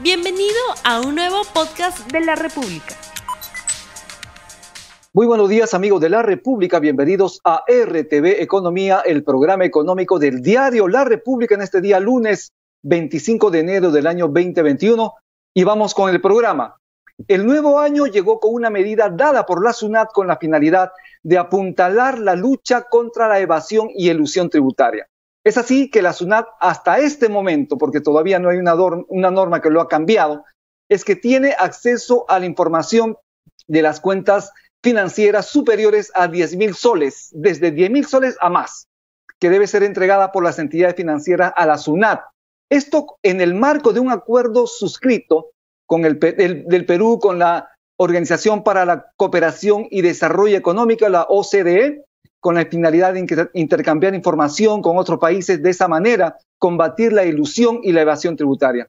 Bienvenido a un nuevo podcast de la República. Muy buenos días amigos de la República, bienvenidos a RTV Economía, el programa económico del diario La República en este día lunes 25 de enero del año 2021 y vamos con el programa. El nuevo año llegó con una medida dada por la SUNAT con la finalidad de apuntalar la lucha contra la evasión y elusión tributaria. Es así que la SUNAT hasta este momento, porque todavía no hay una, norma que lo ha cambiado, es que tiene acceso a la información de las cuentas financieras superiores a 10 mil soles, desde 10 mil soles a más, que debe ser entregada por las entidades financieras a la SUNAT. Esto en el marco de un acuerdo suscrito con el, del Perú con la Organización para la Cooperación y Desarrollo Económico, la OCDE, con la finalidad de intercambiar información con otros países, de esa manera combatir la ilusión y la evasión tributaria.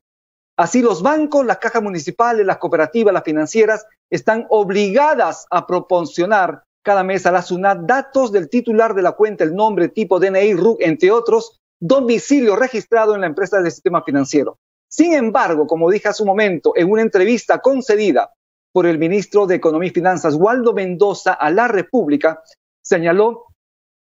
Así los bancos, las cajas municipales, las cooperativas, las financieras están obligadas a proporcionar cada mes a la SUNAT datos del titular de la cuenta, el nombre, tipo, DNI, RUC, entre otros, domicilio registrado en la empresa del sistema financiero. Sin embargo, como dije hace un momento, en una entrevista concedida por el ministro de Economía y Finanzas, Waldo Mendoza, a la República, señaló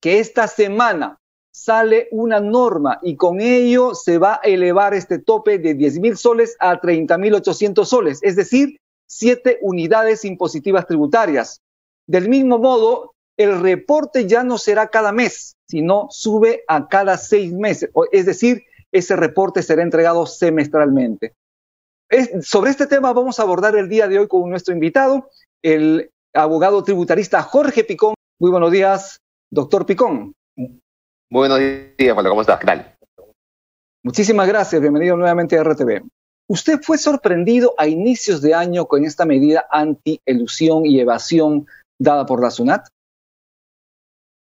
que esta semana sale una norma y con ello se va a elevar este tope de 10 mil soles a 30 mil 800 soles, es decir, siete unidades impositivas tributarias. Del mismo modo, el reporte ya no será cada mes, sino sube a cada seis meses, es decir, ese reporte será entregado semestralmente. sobre este tema vamos a abordar el día de hoy con nuestro invitado, el abogado tributarista Jorge Picón. Muy buenos días, doctor Picón. Muy buenos días, Juan. ¿Cómo estás? ¿Qué tal? Muchísimas gracias. Bienvenido nuevamente a RTV. ¿Usted fue sorprendido a inicios de año con esta medida anti-elusión y evasión dada por la SUNAT?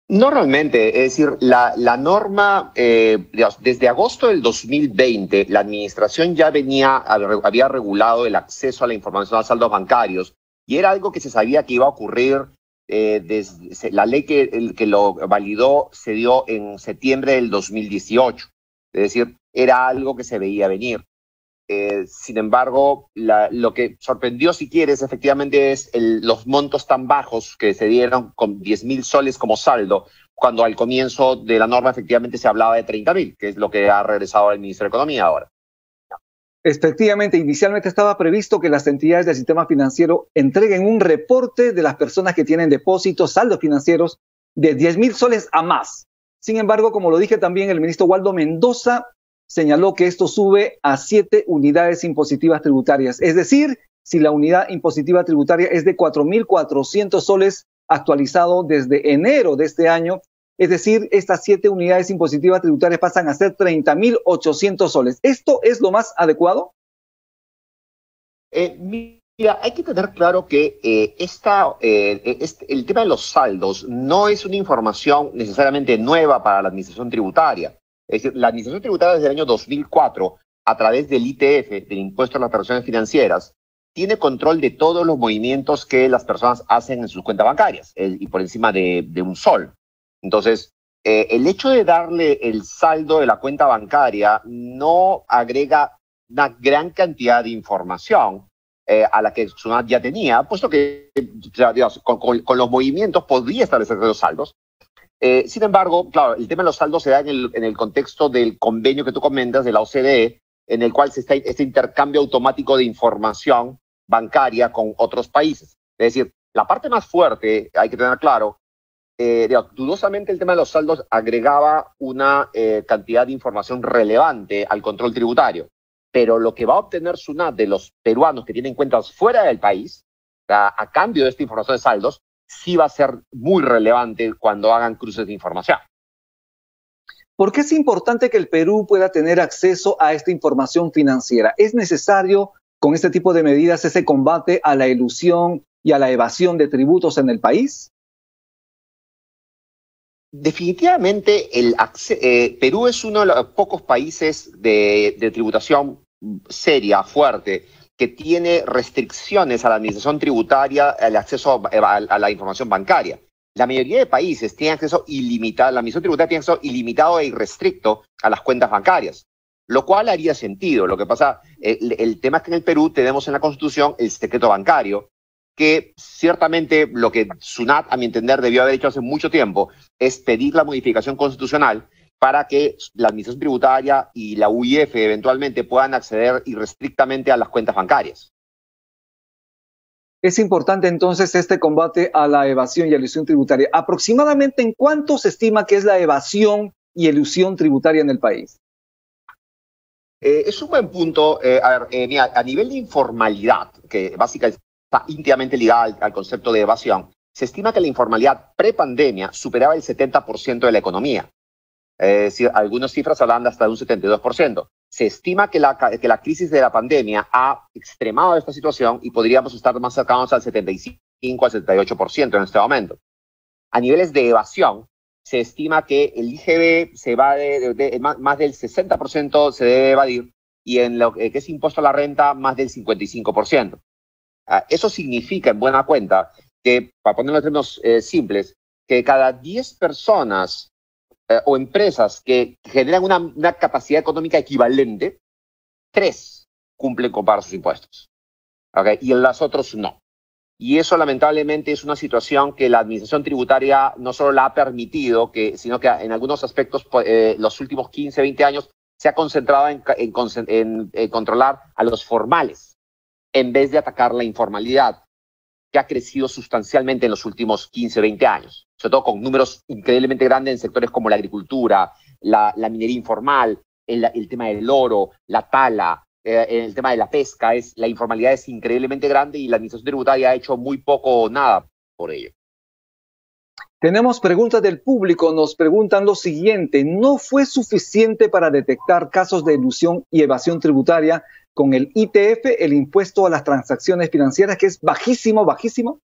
No realmente, es decir, la, norma, eh, desde agosto del 2020, la administración ya venía, había regulado el acceso a la información a saldos bancarios y era algo que se sabía que iba a ocurrir eh, la ley que, que lo validó se dio en septiembre del 2018. Es decir, era algo que se veía venir. Eh, sin embargo, lo que sorprendió, si quieres, efectivamente es los montos tan bajos que se dieron con 10 mil soles como saldo, cuando al comienzo de la norma efectivamente se hablaba de 30 mil, que es lo que ha regresado el ministro de Economía ahora. Efectivamente, inicialmente estaba previsto que las entidades del sistema financiero entreguen un reporte de las personas que tienen depósitos, saldos financieros de 10 mil soles a más. Sin embargo, como lo dije también, el ministro Waldo Mendoza señaló que esto sube a siete unidades impositivas tributarias. Es decir, si la unidad impositiva tributaria es de 4.400 soles actualizado desde enero de este año, es decir, estas siete unidades impositivas tributarias pasan a ser 30.800 soles. ¿Esto es lo más adecuado? Eh, mira, hay que tener claro que eh, esta, eh, este, el tema de los saldos no es una información necesariamente nueva para la administración tributaria. Es decir, la administración tributaria desde el año 2004, a través del ITF, del Impuesto a las Operaciones Financieras, tiene control de todos los movimientos que las personas hacen en sus cuentas bancarias y por encima de un sol. Entonces, eh, el hecho de darle el saldo de la cuenta bancaria no agrega una gran cantidad de información eh, a la que Sunat ya tenía, puesto que con, los movimientos podía establecer los saldos. Eh, sin embargo, claro, el tema de los saldos se da en el, en el, contexto del convenio que tú comentas de la OCDE, en el cual se está este intercambio automático de información bancaria con otros países. Es decir, la parte más fuerte, hay que tener claro, eh, dudosamente el tema de los saldos agregaba una eh, cantidad de información relevante al control tributario, pero lo que va a obtener SUNAT de los peruanos que tienen cuentas fuera del país, a, cambio de esta información de saldos, sí va a ser muy relevante cuando hagan cruces de información. ¿Por qué es importante que el Perú pueda tener acceso a esta información financiera? ¿Es necesario con este tipo de medidas ese combate a la ilusión y a la evasión de tributos en el país? Definitivamente, el, eh, Perú es uno de los pocos países de, tributación seria, fuerte, que tiene restricciones a la administración tributaria, al acceso a, la información bancaria. La mayoría de países tienen acceso ilimitado, la administración tributaria tiene acceso ilimitado e irrestricto a las cuentas bancarias. lo cual haría sentido. Lo que pasa, el, el tema es que en el Perú tenemos en la Constitución el secreto bancario, que ciertamente lo que SUNAT, a mi entender, debió haber hecho hace mucho tiempo, es pedir la modificación constitucional para que la Administración Tributaria y la UIF eventualmente puedan acceder irrestrictamente a las cuentas bancarias. Es importante entonces este combate a la evasión y elusión tributaria. ¿Aproximadamente en cuánto se estima que es la evasión y elusión tributaria en el país? Eh, es un buen punto. Eh, a, ver, eh, a nivel de informalidad, que básicamente está íntimamente ligada al, al concepto de evasión, se estima que la informalidad prepandemia superaba el 70% de la economía. Eh, algunas cifras hablan hasta de un 72%. Se estima que la, que la crisis de la pandemia ha extremado esta situación y podríamos estar más cercanos al 75 al 78% en este momento. A niveles de evasión, se estima que el IGB se va de, más del 60% se debe evadir y en lo que es impuesto a la renta, más del 55%. Ah, eso significa, en buena cuenta, que, para ponerlo en términos eh, simples, que cada 10 personas eh, o empresas que generan una, capacidad económica equivalente, tres cumplen con pagar sus impuestos. ¿okay? Y las otros no. Y eso lamentablemente es una situación que la administración tributaria no solo la ha permitido, que, sino que en algunos aspectos pues, eh, los últimos 15, 20 años se ha concentrado en, en, controlar a los formales en vez de atacar la informalidad, que ha crecido sustancialmente en los últimos 15, 20 años sobre todo con números increíblemente grandes en sectores como la agricultura, la, minería informal, el, tema del oro, la tala, eh, el tema de la pesca, es, la informalidad es increíblemente grande y la administración tributaria ha hecho muy poco o nada por ello. Tenemos preguntas del público, nos preguntan lo siguiente, ¿no fue suficiente para detectar casos de ilusión y evasión tributaria con el ITF, el impuesto a las transacciones financieras, que es bajísimo, bajísimo?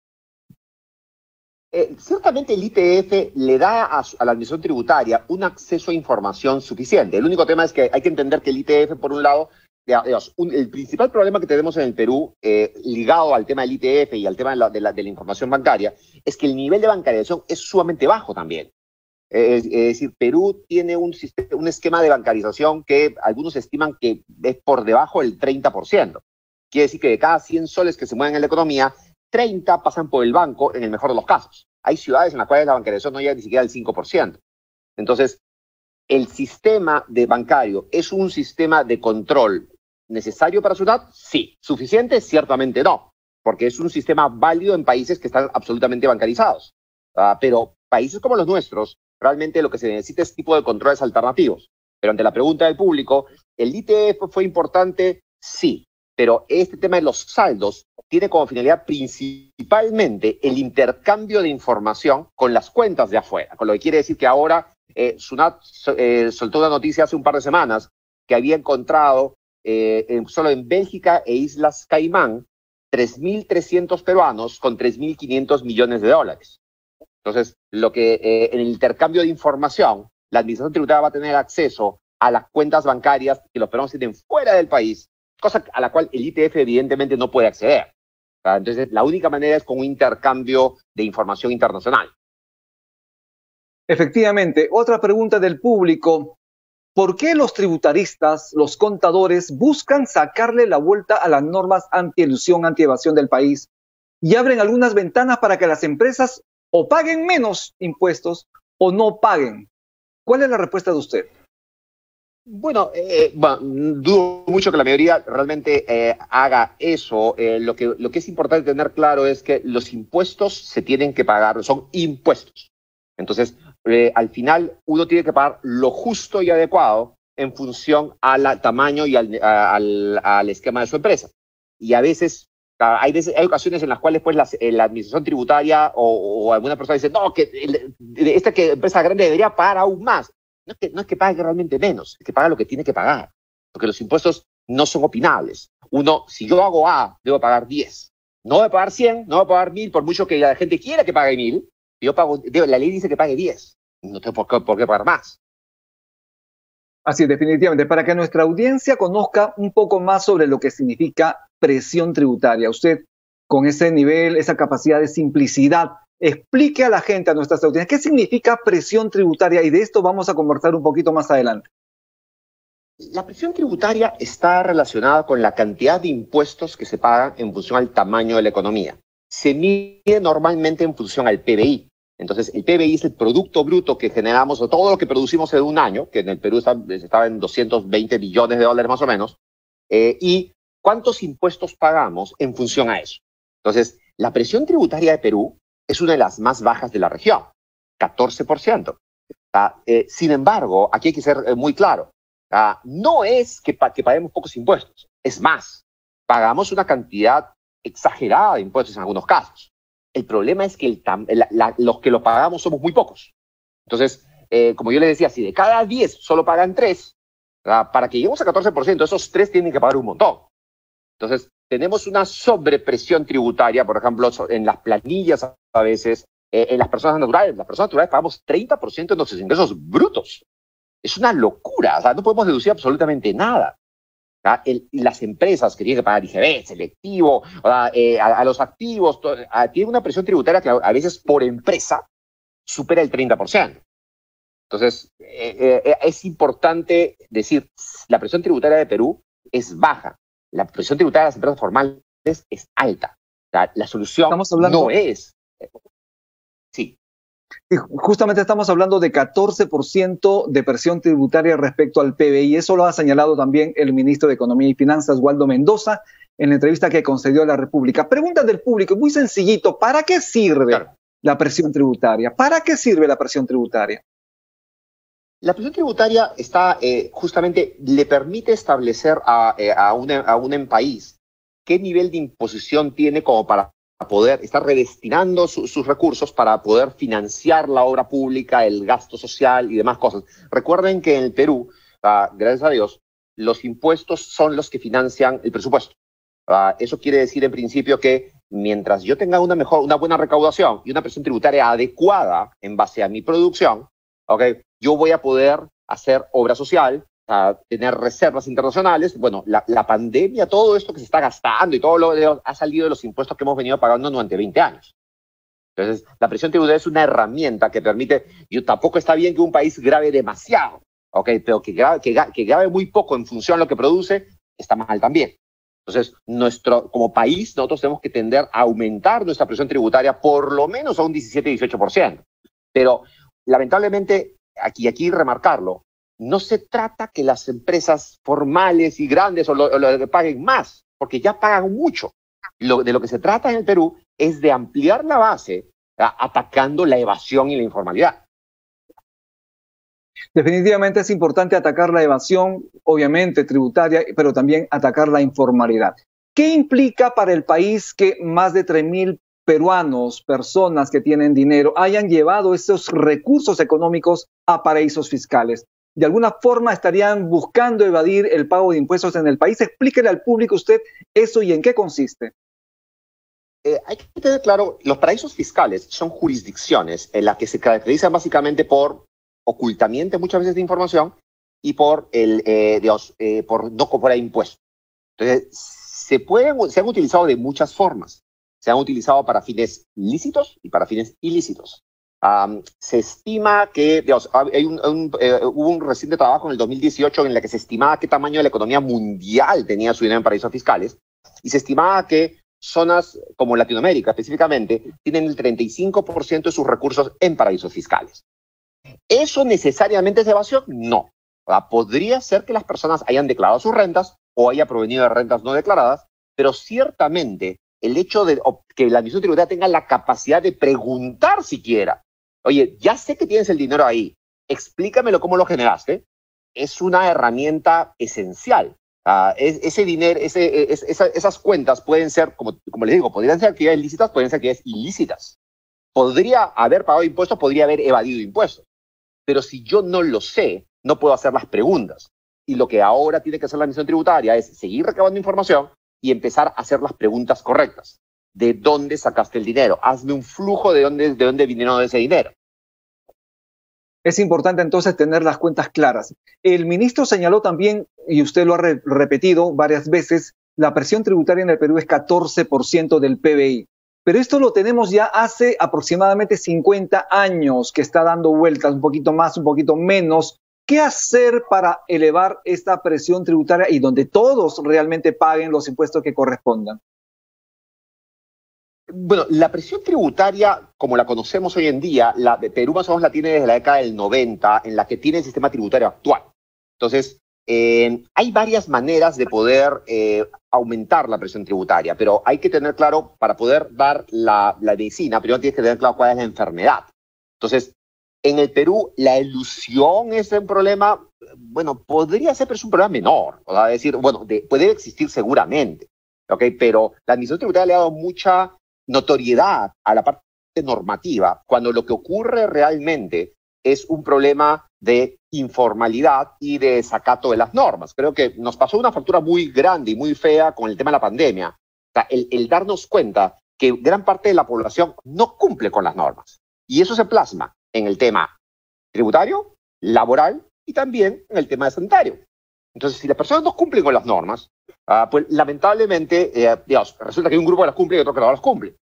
Eh, ciertamente el ITF le da a, la administración tributaria un acceso a información suficiente. El único tema es que hay que entender que el ITF, por un lado, el principal problema que tenemos en el Perú, eh, ligado al tema del ITF y al tema de la, información bancaria, es que el nivel de bancarización es sumamente bajo también. Es, decir, Perú tiene un, un esquema de bancarización que algunos estiman que es por debajo del 30%. Quiere decir que de cada 100 soles que se mueven en la economía, 30 pasan por el banco en el mejor de los casos. Hay ciudades en las cuales la bancarización no llega ni siquiera al 5%. Entonces, ¿el sistema de bancario es un sistema de control necesario para ciudad? Sí. ¿Suficiente? Ciertamente no, porque es un sistema válido en países que están absolutamente bancarizados. Ah, pero países como los nuestros, realmente lo que se necesita es tipo de controles alternativos. Pero ante la pregunta del público, ¿el ITF fue importante? Sí. Pero este tema de los saldos tiene como finalidad principalmente el intercambio de información con las cuentas de afuera, con lo que quiere decir que ahora eh, Sunat eh, soltó una noticia hace un par de semanas que había encontrado eh, solo en Bélgica e Islas Caimán 3.300 peruanos con 3.500 millones de dólares. Entonces, lo que en el intercambio de información, la administración tributaria va a tener acceso a las cuentas bancarias que los peruanos tienen fuera del país, cosa a la cual el ITF evidentemente no puede acceder. Entonces, la única manera es con un intercambio de información internacional. Efectivamente, otra pregunta del público. ¿Por qué los tributaristas, los contadores, buscan sacarle la vuelta a las normas anti-elusión, anti-evasión del país y abren algunas ventanas para que las empresas o paguen menos impuestos o no paguen? ¿Cuál es la respuesta de usted? Bueno, eh, dudo mucho que la mayoría realmente eh, haga eso. Eh, lo, que, lo que es importante tener claro es que los impuestos se tienen que pagar, son impuestos. Entonces, al final uno tiene que pagar lo justo y adecuado en función al tamaño y al, al, esquema de su empresa. Y a veces hay, hay ocasiones en las cuales pues, la, administración tributaria o, alguna persona dice, no, que esta que empresa grande debería pagar aún más no es, que, no es que pague realmente menos, es que paga lo que tiene que pagar, porque los impuestos no son opinables. Uno, si yo hago A, debo pagar 10. No voy a pagar 100, no voy a pagar 1000, por mucho que la gente quiera que pague 1000, yo pago, la ley dice que pague 10. No tengo por qué, por qué pagar más. Así, definitivamente, para que nuestra audiencia conozca un poco más sobre lo que significa presión tributaria. Usted, con ese nivel, esa capacidad de simplicidad, explique a la gente, a nuestras audiencias, qué significa presión tributaria y de esto vamos a conversar un poquito más adelante. La presión tributaria está relacionada con la cantidad de impuestos que se pagan en función al tamaño de la economía. Se mide normalmente en función al PBI. Entonces, el PBI es el producto bruto que generamos, o todo lo que producimos en un año, que en el Perú estaba en 220 billones de dólares más o menos, eh, y cuántos impuestos pagamos en función a eso. Entonces, la presión tributaria de Perú es una de las más bajas de la región, 14%. Ah, eh, sin embargo, aquí hay que ser eh, muy claro, ah, no es que, que paguemos pocos impuestos, es más, pagamos una cantidad exagerada de impuestos en algunos casos. El problema es que los que lo pagamos somos muy pocos. Entonces, eh, como yo le decía, si de cada 10 solo pagan 3, para que lleguemos a 14%, esos 3 tienen que pagar un montón. Entonces, tenemos una sobrepresión tributaria, por ejemplo, en las planillas a veces, eh, en las personas naturales. Las personas naturales pagamos 30% de nuestros ingresos brutos. Es una locura, o sea, no podemos deducir absolutamente nada las empresas que tienen que pagar IGB, selectivo, eh, a, los activos, tienen una presión tributaria que a veces por empresa supera el 30%. Entonces, eh, es importante decir, la presión tributaria de Perú es baja, la presión tributaria de las empresas formales es alta. la solución no es... Sí justamente estamos hablando de 14% de presión tributaria respecto al PBI. Eso lo ha señalado también el ministro de Economía y Finanzas, Waldo Mendoza, en la entrevista que concedió a la República. Pregunta del público, muy sencillito, ¿para qué sirve la presión tributaria? ¿Para qué sirve la presión tributaria? La presión tributaria está eh, justamente le permite establecer a, eh, un país qué nivel de imposición tiene como para poder, estar redestinando sus recursos para poder financiar la obra pública, el gasto social y demás cosas. Recuerden que en el Perú, ah, gracias a Dios, los impuestos son los que financian el presupuesto. Ah, eso quiere decir en principio que mientras yo tenga una mejor, una buena recaudación y una presión tributaria adecuada en base a mi producción, okay, yo voy a poder hacer obra social, a tener reservas internacionales. Bueno, la, pandemia, todo esto que se está gastando y todo lo ha salido de los impuestos que hemos venido pagando durante 20 años. Entonces, la presión tributaria es una herramienta que permite, y tampoco está bien que un país grave demasiado, ¿ok? Pero que grave, que, que grave muy poco en función a lo que produce, está mal también. Entonces, nuestro, como país, nosotros tenemos que tender a aumentar nuestra presión tributaria por lo menos a un 17-18%. Pero, lamentablemente, aquí, aquí remarcarlo, no se trata que las empresas formales y grandes o lo, que paguen más, porque ya pagan mucho. de lo que se trata en el Perú es de ampliar la base atacando la evasión y la informalidad. Definitivamente es importante atacar la evasión, obviamente tributaria, pero también atacar la informalidad. ¿Qué implica para el país que más de 3.000 peruanos, personas que tienen dinero, hayan llevado esos recursos económicos a paraísos fiscales? de alguna forma estarían buscando evadir el pago de impuestos en el país. Explíquele al público usted eso y en qué consiste. Eh, hay que tener claro, los paraísos fiscales son jurisdicciones en las que se caracterizan básicamente por ocultamiento muchas veces de información y por, el, eh, eh, por no cobrar impuestos. Entonces, se, pueden, se han utilizado de muchas formas. Se han utilizado para fines lícitos y para fines ilícitos se estima que, hay un, eh, hubo un reciente trabajo en el 2018 en el que se estimaba qué tamaño de la economía mundial tenía su dinero en paraísos fiscales y se estimaba que zonas como Latinoamérica específicamente tienen el 35% de sus recursos en paraísos fiscales. ¿Eso necesariamente es evasión? No. Podría ser que las personas hayan declarado sus rentas o haya provenido de rentas no declaradas, pero ciertamente el hecho de que la administración tributaria tenga la capacidad de preguntar siquiera Oye, ya sé que tienes el dinero ahí, explícamelo cómo lo generaste. Es una herramienta esencial. Ah, ese dinero, ese, esas cuentas pueden ser, como, como les digo, podrían ser actividades lícitas, pueden ser actividades ilícitas. Podría haber pagado impuestos, podría haber evadido impuestos. Pero si yo no lo sé, no puedo hacer las preguntas. Y lo que ahora tiene que hacer la misión tributaria es seguir recabando información y empezar a hacer las preguntas correctas de dónde sacaste el dinero. Hazme un flujo de dónde, de dónde vinieron ese dinero. Es importante entonces tener las cuentas claras. El ministro señaló también, y usted lo ha repetido varias veces, la presión tributaria en el Perú es 14% del PBI. Pero esto lo tenemos ya hace aproximadamente 50 años que está dando vueltas, un poquito más, un poquito menos, ¿Qué hacer para elevar esta presión tributaria y donde todos realmente paguen los impuestos que correspondan? Bueno, la presión tributaria, como la conocemos hoy en día, la de Perú más o menos la tiene desde la década del 90, en la que tiene el sistema tributario actual. Entonces, eh, hay varias maneras de poder eh, aumentar la presión tributaria, pero hay que tener claro, para poder dar la, la medicina, primero tienes que tener claro cuál es la enfermedad. Entonces, en el Perú, la ilusión es un problema, bueno, podría ser, pero es un problema menor. O sea, decir, bueno, puede existir seguramente, ¿ok? Pero la administración tributaria le ha dado mucha notoriedad a la parte normativa, cuando lo que ocurre realmente es un problema de informalidad y de desacato de las normas. Creo que nos pasó una factura muy grande y muy fea con el tema de la pandemia. O sea, el, el darnos cuenta que gran parte de la población no cumple con las normas. Y eso se plasma en el tema tributario, laboral y también en el tema de sanitario. Entonces, si las personas no cumplen con las normas, uh, pues lamentablemente, eh, digamos, resulta que hay un grupo que las cumple y otro que no las cumple.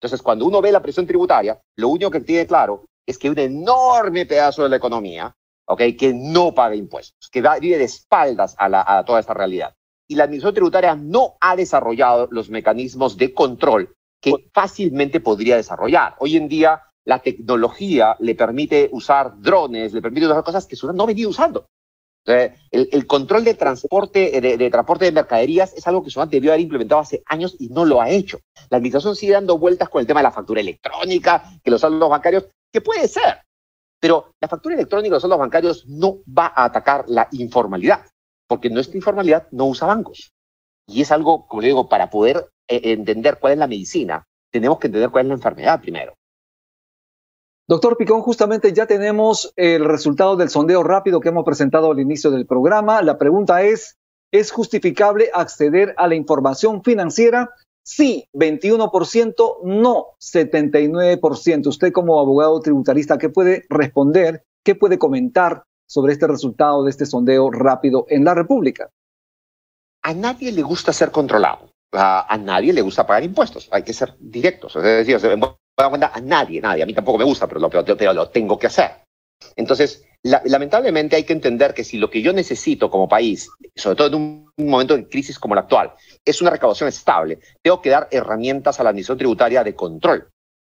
Entonces, cuando uno ve la presión tributaria, lo único que tiene claro es que hay un enorme pedazo de la economía okay, que no paga impuestos, que vive de espaldas a, la, a toda esta realidad. Y la administración tributaria no ha desarrollado los mecanismos de control que fácilmente podría desarrollar. Hoy en día, la tecnología le permite usar drones, le permite usar cosas que Sudán no venido usando. el, control de transporte de, transporte de mercaderías es algo que Sudán debió haber implementado hace años y no lo ha hecho. La administración sigue dando vueltas con el tema de la factura electrónica, que los saldos bancarios, que puede ser, pero la factura electrónica de los saldos bancarios no va a atacar la informalidad, porque nuestra informalidad no usa bancos. Y es algo, como digo, para poder eh, entender cuál es la medicina, tenemos que entender cuál es la enfermedad primero. Doctor Picón, justamente ya tenemos el resultado del sondeo rápido que hemos presentado al inicio del programa. La pregunta es, ¿es justificable acceder a la información financiera? Sí, 21%, no 79%. Usted como abogado tributarista, ¿qué puede responder? ¿Qué puede comentar sobre este resultado de este sondeo rápido en la República? A nadie le gusta ser controlado. A, nadie le gusta pagar impuestos. Hay que ser directos. Es decir, dar cuenta a nadie, nadie. A mí tampoco me gusta, pero lo, tengo que hacer. Entonces, la, lamentablemente hay que entender que si lo que yo necesito como país, sobre todo en un, momento de crisis como el actual, es una recaudación estable, tengo que dar herramientas a la administración tributaria de control.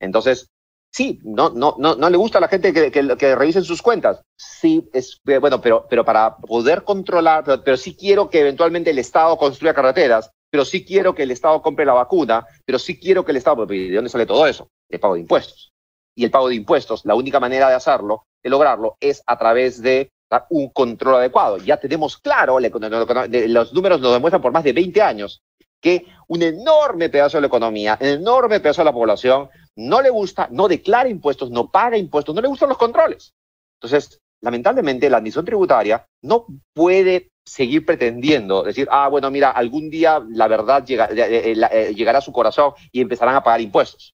Entonces, sí, no, no, no, no le gusta a la gente que, que, revisen sus cuentas. Sí, es bueno, pero, pero para poder controlar, pero, pero sí quiero que eventualmente el Estado construya carreteras, pero sí quiero que el Estado compre la vacuna, pero sí quiero que el Estado, ¿de dónde sale todo eso? De pago de impuestos. Y el pago de impuestos, la única manera de hacerlo, de lograrlo, es a través de un control adecuado. Ya tenemos claro, los números nos demuestran por más de 20 años que un enorme pedazo de la economía, un enorme pedazo de la población no le gusta, no declara impuestos, no paga impuestos, no le gustan los controles. Entonces, lamentablemente, la administración tributaria no puede seguir pretendiendo decir, ah, bueno, mira, algún día la verdad llega, eh, eh, eh, llegará a su corazón y empezarán a pagar impuestos.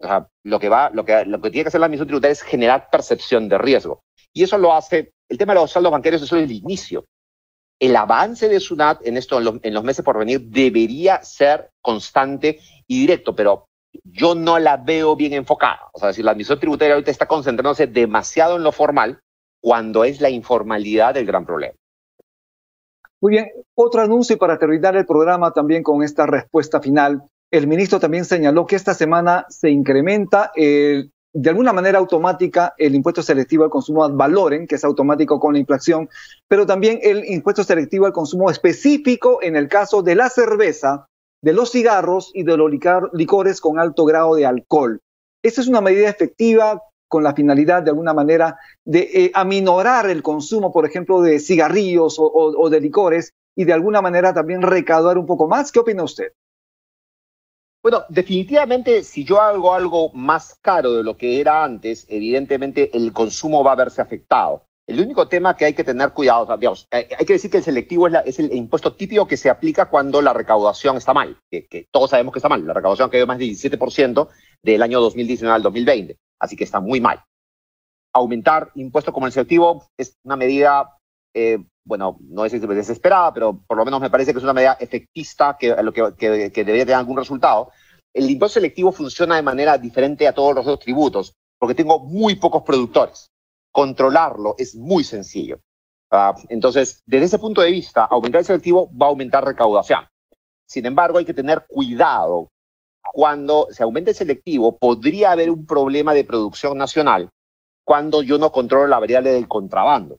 O sea, lo que va, lo que, lo que tiene que hacer la administración tributaria es generar percepción de riesgo. Y eso lo hace, el tema de los saldos bancarios es el inicio. El avance de SUNAT en esto, en los meses por venir, debería ser constante y directo, pero yo no la veo bien enfocada. O sea, si la administración tributaria ahorita está concentrándose demasiado en lo formal, cuando es la informalidad el gran problema. Muy bien, otro anuncio para terminar el programa también con esta respuesta final. El ministro también señaló que esta semana se incrementa el, de alguna manera automática el impuesto selectivo al consumo ad valoren, que es automático con la inflación, pero también el impuesto selectivo al consumo específico en el caso de la cerveza, de los cigarros y de los licores con alto grado de alcohol. Esta es una medida efectiva con la finalidad de alguna manera de eh, aminorar el consumo, por ejemplo, de cigarrillos o, o, o, de licores y de alguna manera también recaudar un poco más. ¿Qué opina usted? Bueno, definitivamente si yo hago algo más caro de lo que era antes, evidentemente el consumo va a verse afectado. El único tema que hay que tener cuidado, o hay que decir que el selectivo es, el impuesto típico que se aplica cuando la recaudación está mal, que, todos sabemos que está mal. La recaudación quedó más del 17% del año 2019 al 2020 así que está muy mal. Aumentar impuestos como el selectivo es una medida, eh, bueno, no es desesperada, pero por lo menos me parece que es una medida efectista que, debería tener algún resultado. El impuesto selectivo funciona de manera diferente a todos los otros tributos, porque tengo muy pocos productores. Controlarlo es muy sencillo. Ah, entonces, desde ese punto de vista, aumentar el selectivo va a aumentar recaudación. Sin embargo, hay que tener cuidado. Cuando se aumente el selectivo, podría haber un problema de producción nacional cuando yo no controlo la variable del contrabando.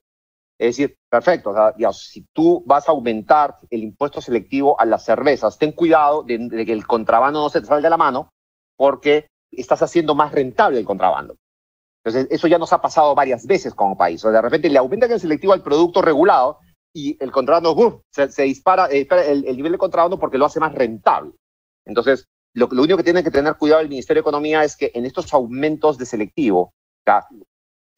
Es decir, perfecto, si tú vas a aumentar el impuesto selectivo a las cervezas, ten cuidado de, que el contrabando no se te salga de la mano porque estás haciendo más rentable el contrabando. Entonces, eso ya nos ha pasado varias veces como país. O de repente le aumentan el selectivo al producto regulado y el contrabando se, dispara, eh, el, nivel de contrabando porque lo hace más rentable. Entonces, lo, único que tiene que tener cuidado el Ministerio de Economía es que en estos aumentos de selectivo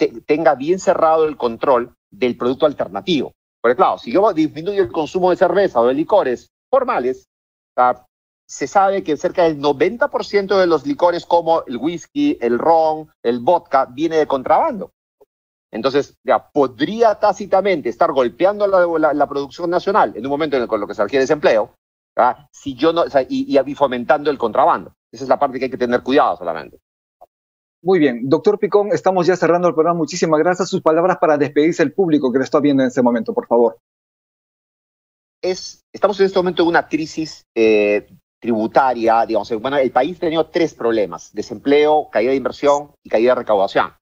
tenga bien cerrado el control del producto alternativo. Porque claro, si yo disminuyo el consumo de cerveza o de licores formales, se sabe que cerca del 90% de los licores como el whisky, el ron, el vodka, viene de contrabando. Entonces, ya podría tácitamente estar golpeando la, producción nacional en un momento en el con lo que se requiere desempleo, si yo no, y, y fomentando el contrabando. Esa es la parte que hay que tener cuidado solamente. Muy bien, doctor Picón, estamos ya cerrando el programa. Muchísimas gracias. Sus palabras para despedirse el público que le está viendo en este momento, por favor. Es, estamos en este momento en una crisis eh, tributaria, digamos, bueno, el país ha tenido tres problemas, desempleo, caída de inversión y caída de recaudación.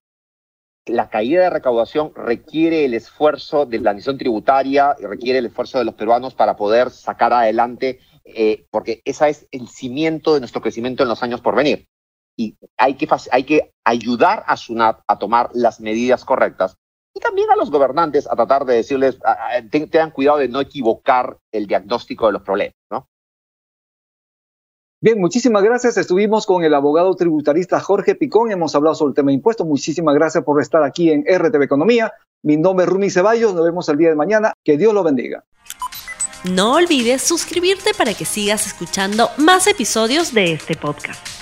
La caída de recaudación requiere el esfuerzo de la administración tributaria y requiere el esfuerzo de los peruanos para poder sacar adelante, eh, porque ese es el cimiento de nuestro crecimiento en los años por venir. Y hay que, hay que ayudar a SUNAT a tomar las medidas correctas y también a los gobernantes a tratar de decirles, tengan cuidado de no equivocar el diagnóstico de los problemas, ¿no? Bien, muchísimas gracias. Estuvimos con el abogado tributarista Jorge Picón. Hemos hablado sobre el tema de impuestos. Muchísimas gracias por estar aquí en RTV Economía. Mi nombre es Rumi Ceballos. Nos vemos el día de mañana. Que Dios lo bendiga. No olvides suscribirte para que sigas escuchando más episodios de este podcast.